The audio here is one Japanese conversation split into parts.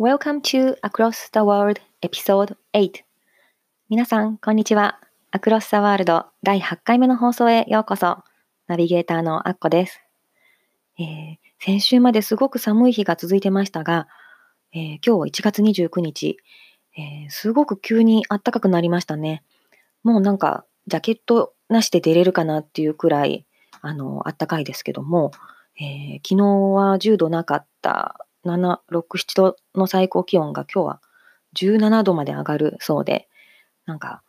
Welcome to Across the World Episode 8皆さん、こんにちは。Across the World 第8回目の放送へようこそ。ナビゲーターのアッコです。えー、先週まですごく寒い日が続いてましたが、えー、今日1月29日、えー、すごく急に暖かくなりましたね。もうなんか、ジャケットなしで出れるかなっていうくらい、あの、暖かいですけども、え、昨日は10度なかった7、6、7度の最高気温が今日は17度まで上がるそうで、なんか、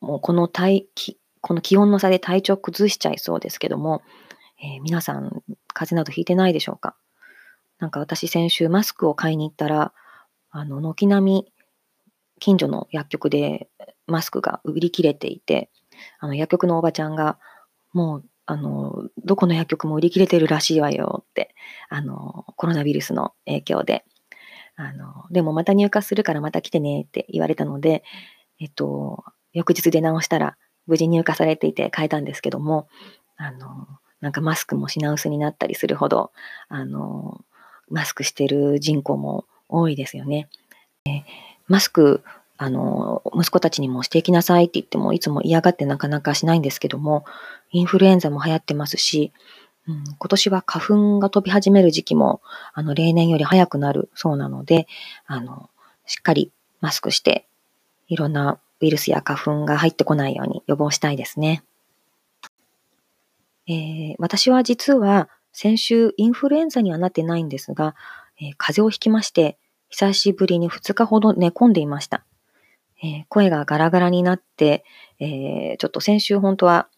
もうこの体気、この気温の差で体調崩しちゃいそうですけども、えー、皆さん、風邪などひいてないでしょうか？なんか私先週マスクを買いに行ったら、あの、軒並み近所の薬局でマスクが売り切れていて、あの薬局のおばちゃんが、もう、あの、どこの薬局も売り切れてるらしいわよって、あの、コロナウイルスの影響で、あの、でもまた入荷するからまた来てねって言われたので、えっと、翌日出直したら無事入荷されていて買えたんですけども、あの、なんかマスクも品薄になったりするほど、あの、マスクしてる人口も多いですよね。えマスク、あの、息子たちにもしていきなさいって言っても、いつも嫌がってなかなかしないんですけども、インフルエンザも流行ってますし、うん、今年は花粉が飛び始める時期も、あの、例年より早くなるそうなので、あの、しっかりマスクして、いろんなウイルスや花粉が入ってこないように予防したいですね。えー、私は実は先週インフルエンザにはなってないんですが、えー、風邪をひきまして、久しぶりに2日ほど寝込んでいました。えー、声がガラガラになって、えー、ちょっと先週本当は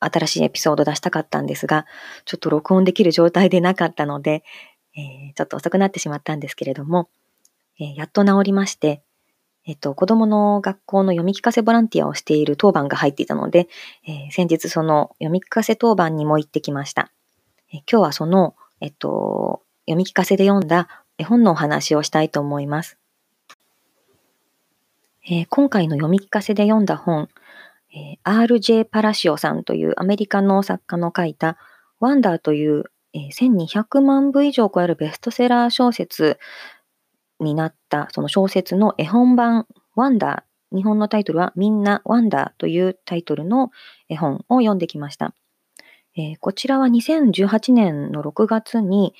新しいエピソード出したかったんですが、ちょっと録音できる状態でなかったので、えー、ちょっと遅くなってしまったんですけれども、え、やっと治りまして、えっと、子供の学校の読み聞かせボランティアをしている当番が入っていたので、え、先日その読み聞かせ当番にも行ってきました。え今日はその、えっと、読み聞かせで読んだ絵本のお話をしたいと思います。えー、今回の読み聞かせで読んだ本、えー、R.J. パラシオさんというアメリカの作家の書いたワンダーという、えー、1200万部以上超えるベストセラー小説になったその小説の絵本版ワンダー、日本のタイトルはみんなワンダーというタイトルの絵本を読んできました。えー、こちらは2018年の6月に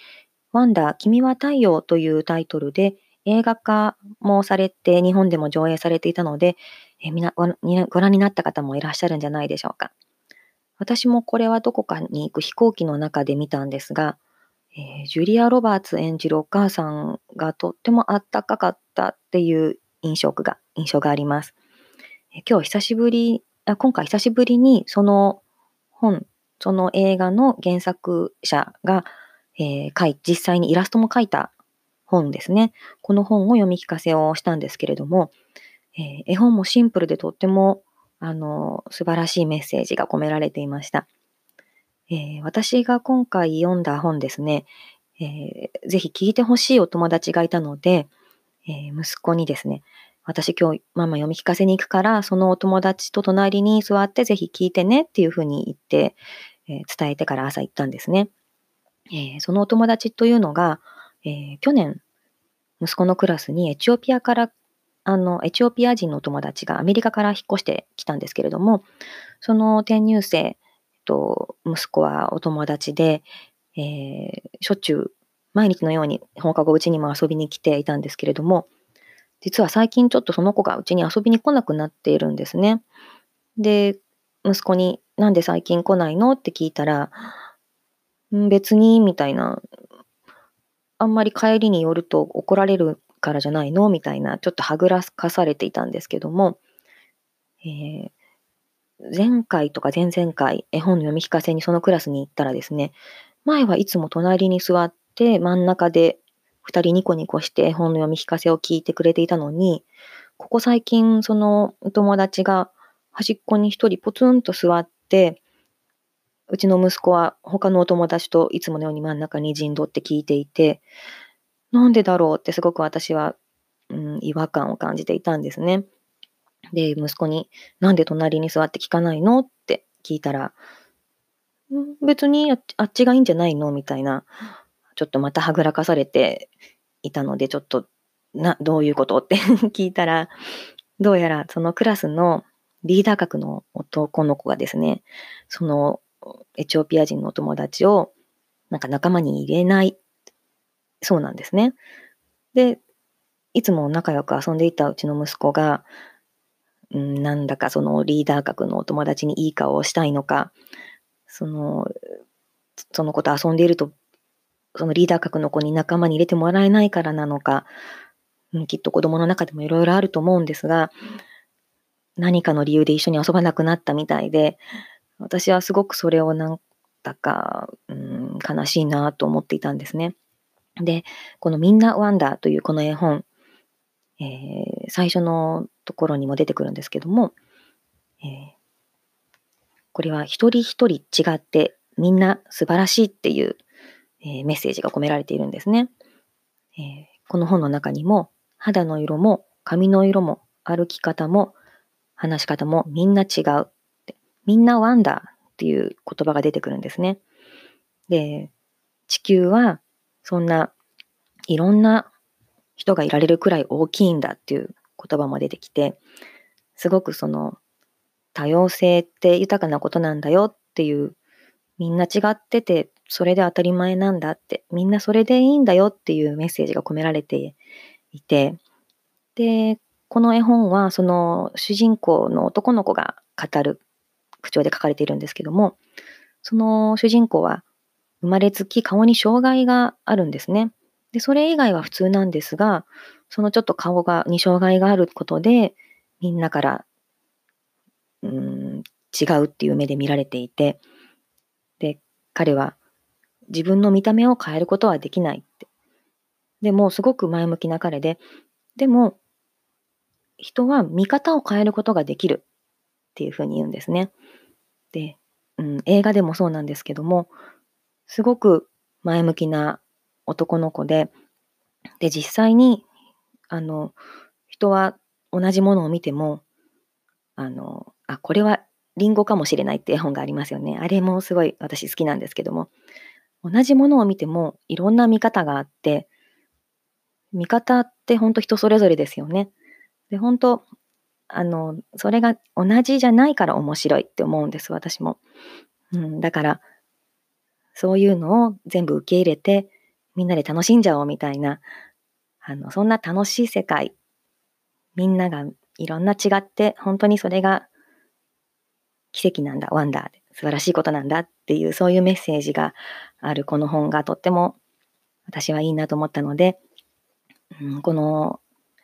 ワンダー、君は太陽というタイトルで映画化もされて、日本でも上映されていたので、えー、みなご覧になった方もいらっしゃるんじゃないでしょうか。私もこれはどこかに行く飛行機の中で見たんですが、えー、ジュリア・ロバーツ演じるお母さんがとってもあったかかったっていう印象が印象があります。えー、今日久しぶりあ、今回久しぶりにその本、その映画の原作者がえー、実際にイラストも書いた本ですね。この本を読み聞かせをしたんですけれども、えー、絵本もシンプルでとってもあの素晴らしいメッセージが込められていました。えー、私が今回読んだ本ですね、えー、ぜひ聞いてほしいお友達がいたので、えー、息子にですね、私今日ママ読み聞かせに行くから、そのお友達と隣に座ってぜひ聞いてねっていうふうに言って、え伝えてから朝行ったんですね。えー、そのお友達というのが、えー、去年、息子のクラスにエチオピアから、あの、エチオピア人のお友達がアメリカから引っ越してきたんですけれども、その転入生と息子はお友達で、えー、しょっちゅう毎日のように放課後うちにも遊びに来ていたんですけれども、実は最近ちょっとその子がうちに遊びに来なくなっているんですね。で、息子になんで最近来ないの？って聞いたら、別に、みたいな、あんまり帰りによると怒られるからじゃないの？みたいな、ちょっとはぐらかされていたんですけども、えー、前回とか前々回、絵本の読み聞かせにそのクラスに行ったらですね、前はいつも隣に座って真ん中で二人ニコニコして絵本の読み聞かせを聞いてくれていたのに、ここ最近そのお友達が端っこに一人ポツンと座って、うちの息子は他のお友達といつものように真ん中に陣取って聞いていて、なんでだろうってすごく私は、うん、違和感を感じていたんですね。で、息子に、なんで隣に座って聞かないのって聞いたら、別にあっちがいいんじゃないの？みたいな、ちょっとまたはぐらかされていたので、ちょっと、な、どういうことって 聞いたら、どうやらそのクラスのリーダー格の男の子がですね、そのエチオピア人のお友達をなんか仲間に入れないそうなんですね。で、いつも仲良く遊んでいたうちの息子が、ん、なんだかそのリーダー格のお友達にいい顔をしたいのか、その、その子と遊んでいると、そのリーダー格の子に仲間に入れてもらえないからなのか、きっと子供の中でもいろいろあると思うんですが、何かの理由で一緒に遊ばなくなったみたいで、私はすごくそれをなんだか、うん、悲しいなと思っていたんですね。で、このみんなワンダーというこの絵本、えー、最初のところにも出てくるんですけども、えー、これは一人一人違ってみんな素晴らしいっていう、えー、メッセージが込められているんですね、えー、この本の中にも肌の色も髪の色も歩き方も話し方もみんな違う。みんなワンダーっていう言葉が出てくるんですね。で、地球はそんないろんな人がいられるくらい大きいんだっていう言葉も出てきて、すごくその多様性って豊かなことなんだよっていう、みんな違ってて、それで当たり前なんだって、みんなそれでいいんだよっていうメッセージが込められていて、で、この絵本はその主人公の男の子が語る口調で書かれているんですけども、その主人公は生まれつき顔に障害があるんですね。で、それ以外は普通なんですが、そのちょっと顔が、に障害があることで、みんなから、うん、違うっていう目で見られていて、で、彼は自分の見た目を変えることはできないって。でも、すごく前向きな彼で、でも、人は見方を変えることができるっていうふうに言うんですね。で、うん、映画でもそうなんですけども、すごく前向きな男の子で、で、実際に、あの、人は同じものを見ても、あの、あ、これはリンゴかもしれないって絵本がありますよね。あれもすごい私好きなんですけども、同じものを見てもいろんな見方があって、見方って本当人それぞれですよね。で、本当あの、それが同じじゃないから面白いって思うんです、私も。うん、だから、そういうのを全部受け入れて、みんなで楽しんじゃおうみたいな、あの、そんな楽しい世界、みんながいろんな違って、本当にそれが奇跡なんだ、ワンダーで、素晴らしいことなんだっていう、そういうメッセージがあるこの本がとっても私はいいなと思ったので、うん、この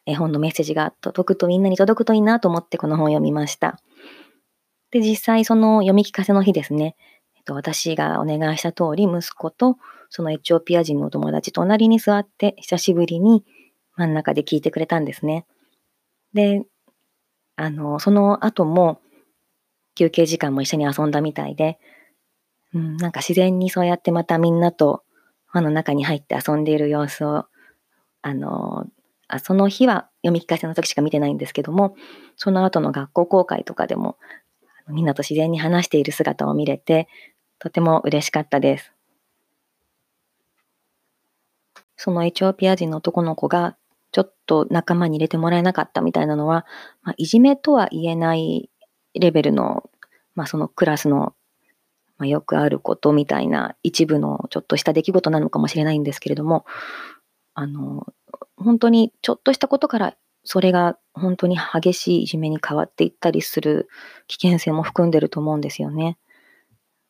絵本のメッセージが届くとみんなに届くといいなと思ってこの本を読みました。で、実際その読み聞かせの日ですね、えっと、私がお願いした通り息子とそのエチオピア人のお友達隣に座って久しぶりに真ん中で聞いてくれたんですね。で、あの、その後も休憩時間も一緒に遊んだみたいで、うん、なんか自然にそうやってまたみんなと輪の中に入って遊んでいる様子を、あの、あその日は読み聞かせの時しか見てないんですけども、その後の学校公開とかでも、みんなと自然に話している姿を見れて、とても嬉しかったです。そのエチオピア人の男の子がちょっと仲間に入れてもらえなかったみたいなのは、まあ、いじめとは言えないレベルの、まあ、そのクラスの、まあ、よくあることみたいな一部のちょっとした出来事なのかもしれないんですけれども、あの、本当にちょっとしたことからそれが本当に激しいいじめに変わっていったりする危険性も含んでると思うんですよね。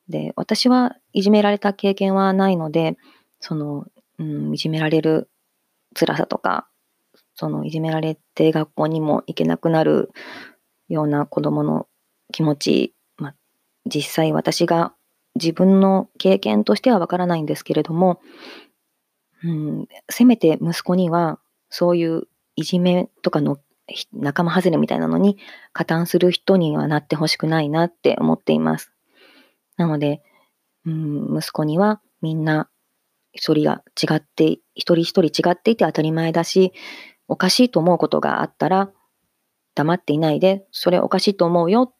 で、私はいじめられた経験はないので、そのうん、いじめられる辛さとか、そのいじめられて学校にも行けなくなるような子供の気持ち、まあ、実際私が自分の経験としてはわからないんですけれども、うん、せめて息子には、そういういじめとかの仲間外れみたいなのに加担する人にはなってほしくないなって思っています。なので、うん、息子にはみんな一人が違って、一人一人違っていて当たり前だし、おかしいと思うことがあったら、黙っていないで、それおかしいと思うよっ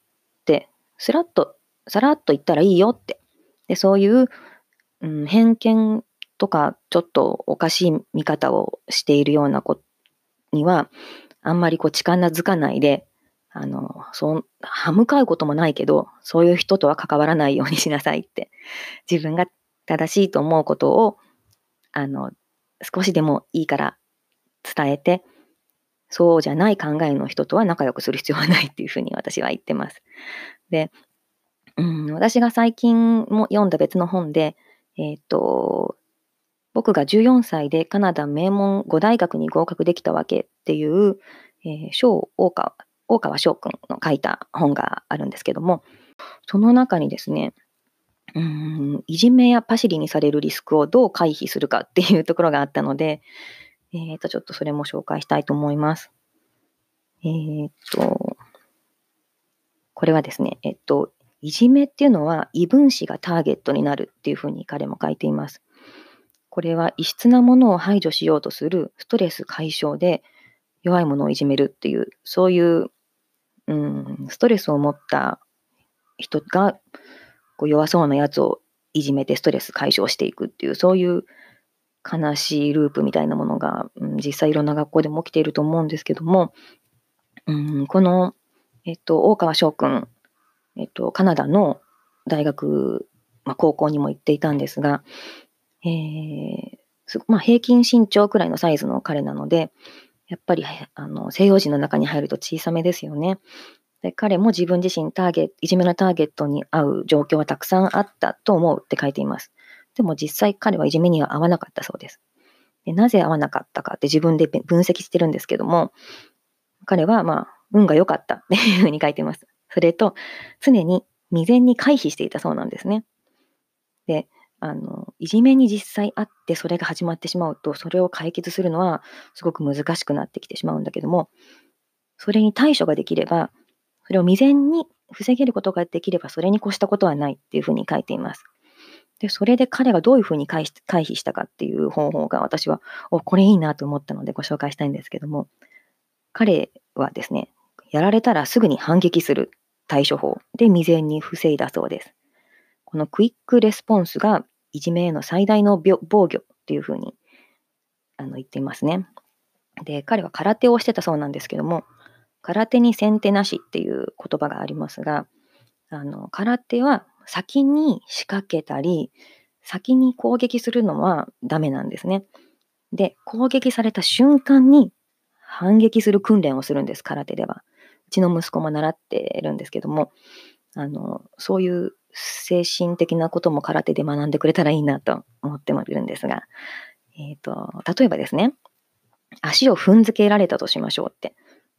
て、スラッと、さらっと言ったらいいよって。で、そういう、うん、偏見とか、ちょっとおかしい見方をしているような子には、あんまりこう力づかないで、あの、そう、歯向かうこともないけど、そういう人とは関わらないようにしなさいって、自分が正しいと思うことを、あの、少しでもいいから伝えて、そうじゃない考えの人とは仲良くする必要はないっていうふうに私は言ってます。で、うん、私が最近も読んだ別の本で、えっ、と、僕が14歳でカナダ名門5大学に合格できたわけっていう、えー、小大川、大川翔くんの書いた本があるんですけども、その中にですね、うん、いじめやパシリにされるリスクをどう回避するかっていうところがあったので、えっ、ー、と、ちょっとそれも紹介したいと思います。えっ、ー、と、これはですね、えっと、いじめっていうのは異分子がターゲットになるっていうふうに彼も書いています。これは異質なものを排除しようとするストレス解消で弱いものをいじめるっていう、そういう、うん、ストレスを持った人がこう弱そうなやつをいじめてストレス解消していくっていう、そういう悲しいループみたいなものが、うん、実際いろんな学校でも起きていると思うんですけども、うん、この、えっと、大川翔くん、えっと、カナダの大学、まあ、高校にも行っていたんですが、えーまあ、平均身長くらいのサイズの彼なので、やっぱりあの西洋人の中に入ると小さめですよね。で彼も自分自身ターゲット、いじめのターゲットに合う状況はたくさんあったと思うって書いています。でも実際彼はいじめには合わなかったそうです。でなぜ合わなかったかって自分で分析してるんですけども、彼はまあ、運が良かった っていうふうに書いてます。それと、常に未然に回避していたそうなんですね。で、あの、いじめに実際あってそれが始まってしまうと、それを解決するのはすごく難しくなってきてしまうんだけども、それに対処ができれば、それを未然に防げることができれば、それに越したことはないっていうふうに書いています。で、それで彼がどういうふうに回避したかっていう方法が私は、お、これいいなと思ったのでご紹介したいんですけども、彼はですね、やられたらすぐに反撃する対処法で未然に防いだそうです。このクイックレスポンスがいじめへの最大の防御っていうふうにあの言っていますね。で、彼は空手をしてたそうなんですけども、空手に先手なしっていう言葉がありますが、あの空手は先に仕掛けたり、先に攻撃するのはダメなんですね。で、攻撃された瞬間に反撃する訓練をするんです、空手では。うちの息子も習ってるんですけども、あの、そういう精神的なことも空手で学んでくれたらいいなと思ってもいるんですが、えっ、ー、と、例えばですね、足を踏んづけられたとしましょうって。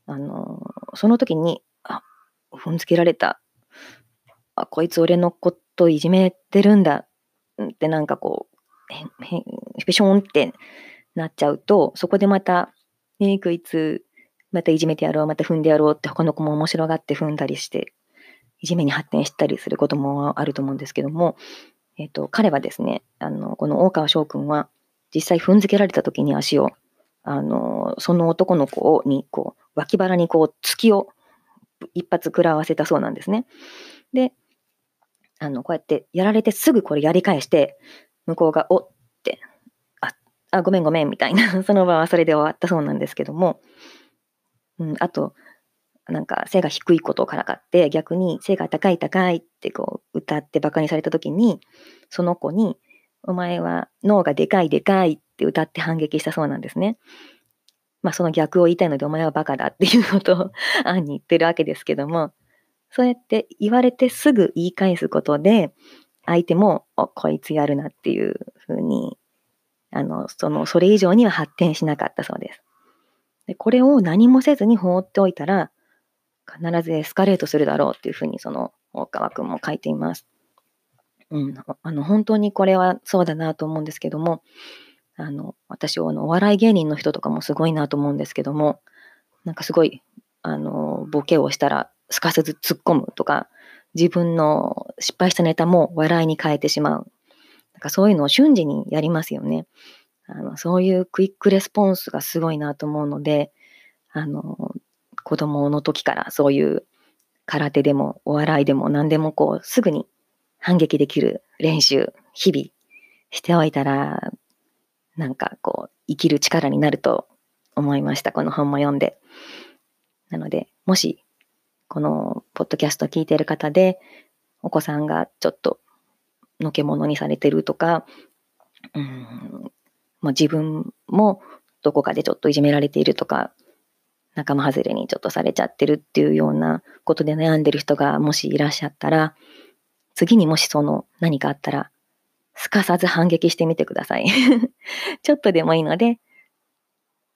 あの、その時に、あ、踏んづけられた。あ、こいつ俺のこといじめてるんだってなんかこう、へへペションってなっちゃうと、そこでまた、えこいつ、またいじめてやろう、また踏んでやろうって他の子も面白がって踏んだりして、いじめに発展したりすることもあると思うんですけども、えっ、と、彼はですね、あの、この大川翔くんは、実際踏んづけられた時に足を、あの、その男の子に、こう、脇腹にこう、突きを一発食らわせたそうなんですね。で、あの、こうやってやられてすぐこれやり返して、向こうが、おって、あ、あごめんごめんみたいな、その場はそれで終わったそうなんですけども、うん、あと、なんか背が低いことをからかって、逆に背が高い高いってこう歌ってバカにされた時に、その子に、お前は脳がでかいでかいって歌って反撃したそうなんですね。まあその逆を言いたいので、お前はバカだっていうことを 暗に言ってるわけですけども、そうやって言われてすぐ言い返すことで、相手も、お、こいつやるなっていうふうに、あの、その、それ以上には発展しなかったそうです。でこれを何もせずに放っておいたら、必ずエスカレートするだろうっていうふうに、その、大川君も書いています。うん、あの、本当にこれはそうだなと思うんですけども、あの、私はあの、お笑い芸人の人とかもすごいなと思うんですけども、なんかすごい、あの、ボケをしたらすかさず突っ込むとか、自分の失敗したネタも笑いに変えてしまう。なんかそういうのを瞬時にやりますよね。あの、そういうクイックレスポンスがすごいなと思うので、あの、子供の時からそういう空手でもお笑いでも何でもこうすぐに反撃できる練習、日々しておいたら、なんかこう、生きる力になると思いました。この本も読んで。なので、もし、このポッドキャスト聞いてる方で、お子さんがちょっとのけ者にされてるとか、うん、まあ、自分もどこかでちょっといじめられているとか、仲間外れにちょっとされちゃってるっていうようなことで悩んでる人がもしいらっしゃったら、次にもしその何かあったら、すかさず反撃してみてください。ちょっとでもいいので、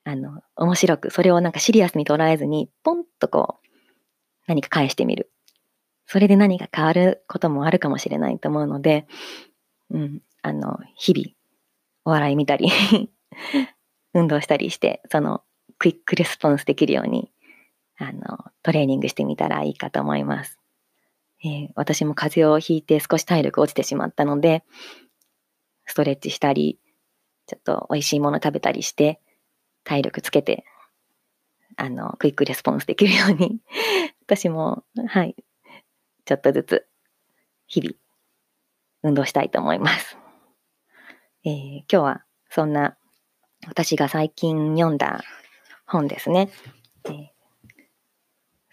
あの、面白く、それをなんかシリアスに捉えずに、ポンとこう、何か返してみる。それで何か変わることもあるかもしれないと思うので、うん、あの、日々、お笑い見たり 運動したりして、その、クイックレスポンスできるように、あの、トレーニングしてみたらいいかと思います。えー、私も風邪をひいて少し体力落ちてしまったので、ストレッチしたり、ちょっと美味しいもの食べたりして、体力つけて、あの、クイックレスポンスできるように私も、はい、ちょっとずつ、日々、運動したいと思います。えー、今日は、そんな、私が最近読んだ本ですね。えー、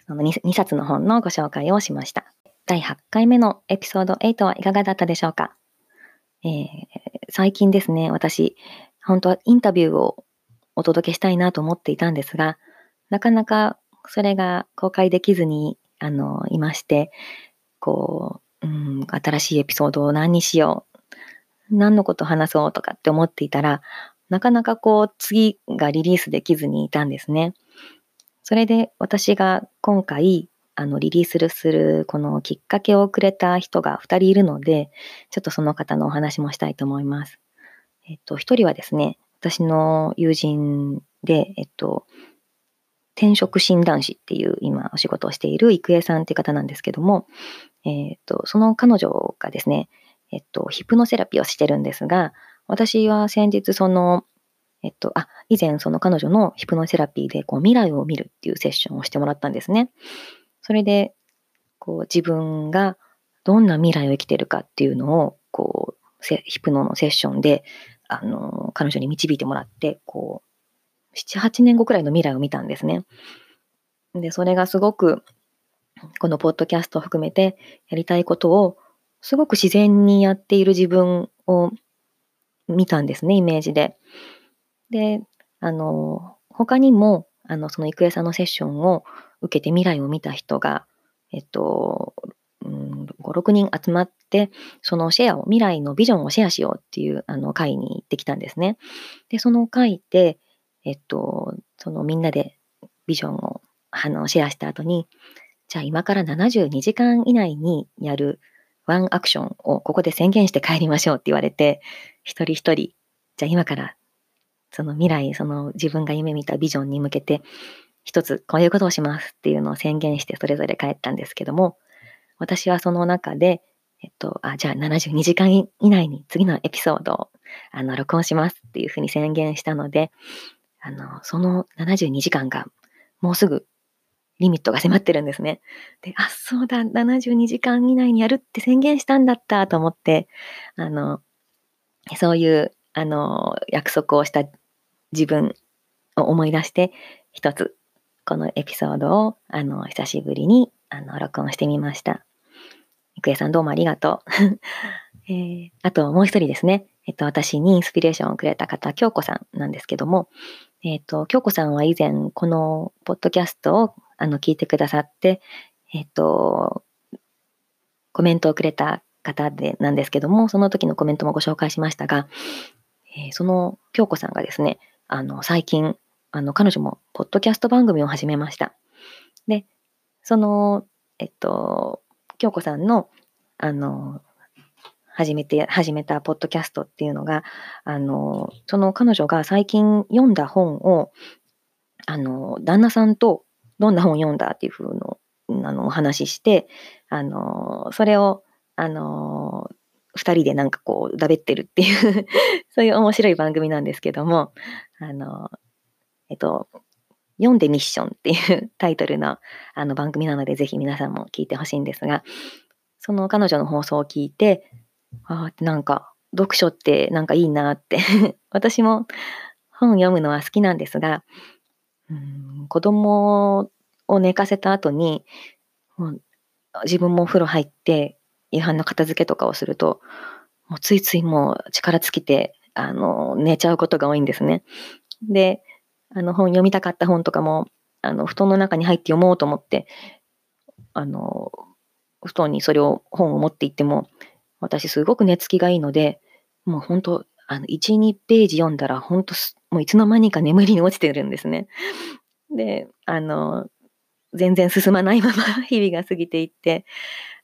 その 2, 2冊の本のご紹介をしました。第8回目のエピソード8はいかがだったでしょうか、えー、最近ですね、私、本当はインタビューをお届けしたいなと思っていたんですが、なかなかそれが公開できずに、あの、いまして、こう、うん、新しいエピソードを何にしよう、何のこと話そうとかって思っていたら、なかなかこう、次がリリースできずにいたんですね。それで私が今回、あの、リリースする、このきっかけをくれた人が2人いるので、ちょっとその方のお話もしたいと思います。えっと、1人はですね、私の友人で、えっと、転職診断士っていう今お仕事をしている郁恵さんっていう方なんですけども、えっと、その彼女がですね、えっと、ヒプノセラピーをしてるんですが、私は先日その、えっと、あ、以前その彼女のヒプノセラピーでこう未来を見るっていうセッションをしてもらったんですね。それで、こう自分がどんな未来を生きてるかっていうのを、こう、ヒプノのセッションで、あの、彼女に導いてもらって、こう、7、8年後くらいの未来を見たんですね。で、それがすごく、このポッドキャストを含めてやりたいことを、すごく自然にやっている自分を見たんですね、イメージで。で、あの、他にも、あの、その郁恵さんのセッションを受けて未来を見た人が、えっと、うん、5、6人集まって、そのシェアを、未来のビジョンをシェアしようっていうあの会に行ってきたんですね。で、その会で、えっと、そのみんなでビジョンをあのシェアした後に、じゃあ今から72時間以内にやるワンアクションをここで宣言して帰りましょうって言われて、一人一人、じゃあ今からその未来、その自分が夢見たビジョンに向けて一つこういうことをしますっていうのを宣言してそれぞれ帰ったんですけども、私はその中で、えっと、あ、じゃあ72時間以内に次のエピソードをあの録音しますっていうふうに宣言したので、あの、その72時間がもうすぐリミットが迫ってるんですね。で、あ、そうだ、72時間以内にやるって宣言したんだったと思って、あの、そういう、あの、約束をした自分を思い出して、一つこのエピソードを、あの、久しぶりに、あの、録音してみました。郁恵さんどうもありがとう。えー、あともう一人ですね。えっと、私にインスピレーションをくれた方、京子さんなんですけども、えっと、京子さんは以前、このポッドキャストを、あの、聞いてくださって、えっと、コメントをくれた方で、なんですけども、その時のコメントもご紹介しましたが、えー、その京子さんがですね、あの、最近、あの、彼女も、ポッドキャスト番組を始めました。で、その、えっと、京子さんの、あの、始めて、始めたポッドキャストっていうのが、あの、その彼女が最近読んだ本を、あの、旦那さんとどんな本読んだっていうふうの、あの、お話しして、あの、それを、あの、二人でなんかこう、だべってるっていう そういう面白い番組なんですけども、あの、えっと、読んでミッションっていう タイトルのあの番組なので、ぜひ皆さんも聞いてほしいんですが、その彼女の放送を聞いて、ああ、なんか、読書ってなんかいいなって。私も本読むのは好きなんですが、うん子供を寝かせた後に、もう自分もお風呂入って夕飯の片付けとかをすると、もうついついもう力尽きて、あの、寝ちゃうことが多いんですね。で、あの本読みたかった本とかも、あの、布団の中に入って読もうと思って、あの、布団にそれを、本を持って行っても、私すごく寝つきがいいので、もう本当、あの、1、2ページ読んだら、本当もういつの間にか眠りに落ちてるんですね。で、あの、全然進まないまま 日々が過ぎていって、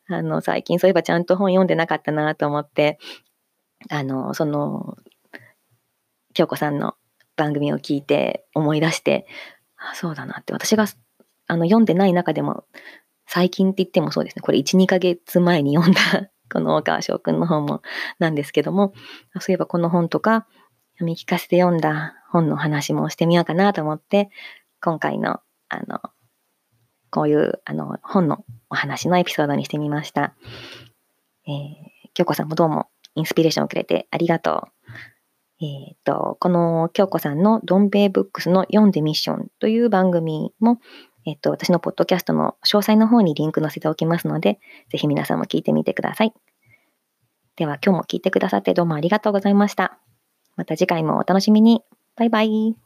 あの、最近そういえばちゃんと本読んでなかったなと思って、あの、その、京子さんの番組を聞いて思い出して、あそうだなって、私があの読んでない中でも、最近って言ってもそうですね、これ1、2ヶ月前に読んだこの大川翔くんの本もなんですけども、そういえばこの本とか、読み聞かせて読んだ本の話もしてみようかなと思って、今回の、あの、こういう、あの、本のお話のエピソードにしてみました。えー、京子さんもどうもインスピレーションをくれてありがとう。えっ、ー、と、この京子さんのドンベイブックスの読んでミッションという番組も、えっ、ー、と、私のポッドキャストの詳細の方にリンク載せておきますので、ぜひ皆さんも聞いてみてください。では今日も聞いてくださってどうもありがとうございました。また次回もお楽しみに。バイバイ。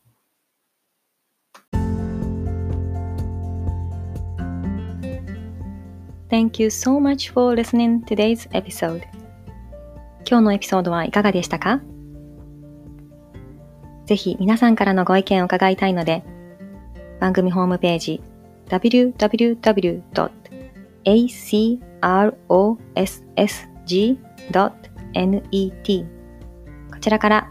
Thank you so much for listening today's episode. 今日のエピソードはいかがでしたか？ぜひ皆さんからのご意見を伺いたいので、番組ホームページ www.acrossg.net こちらから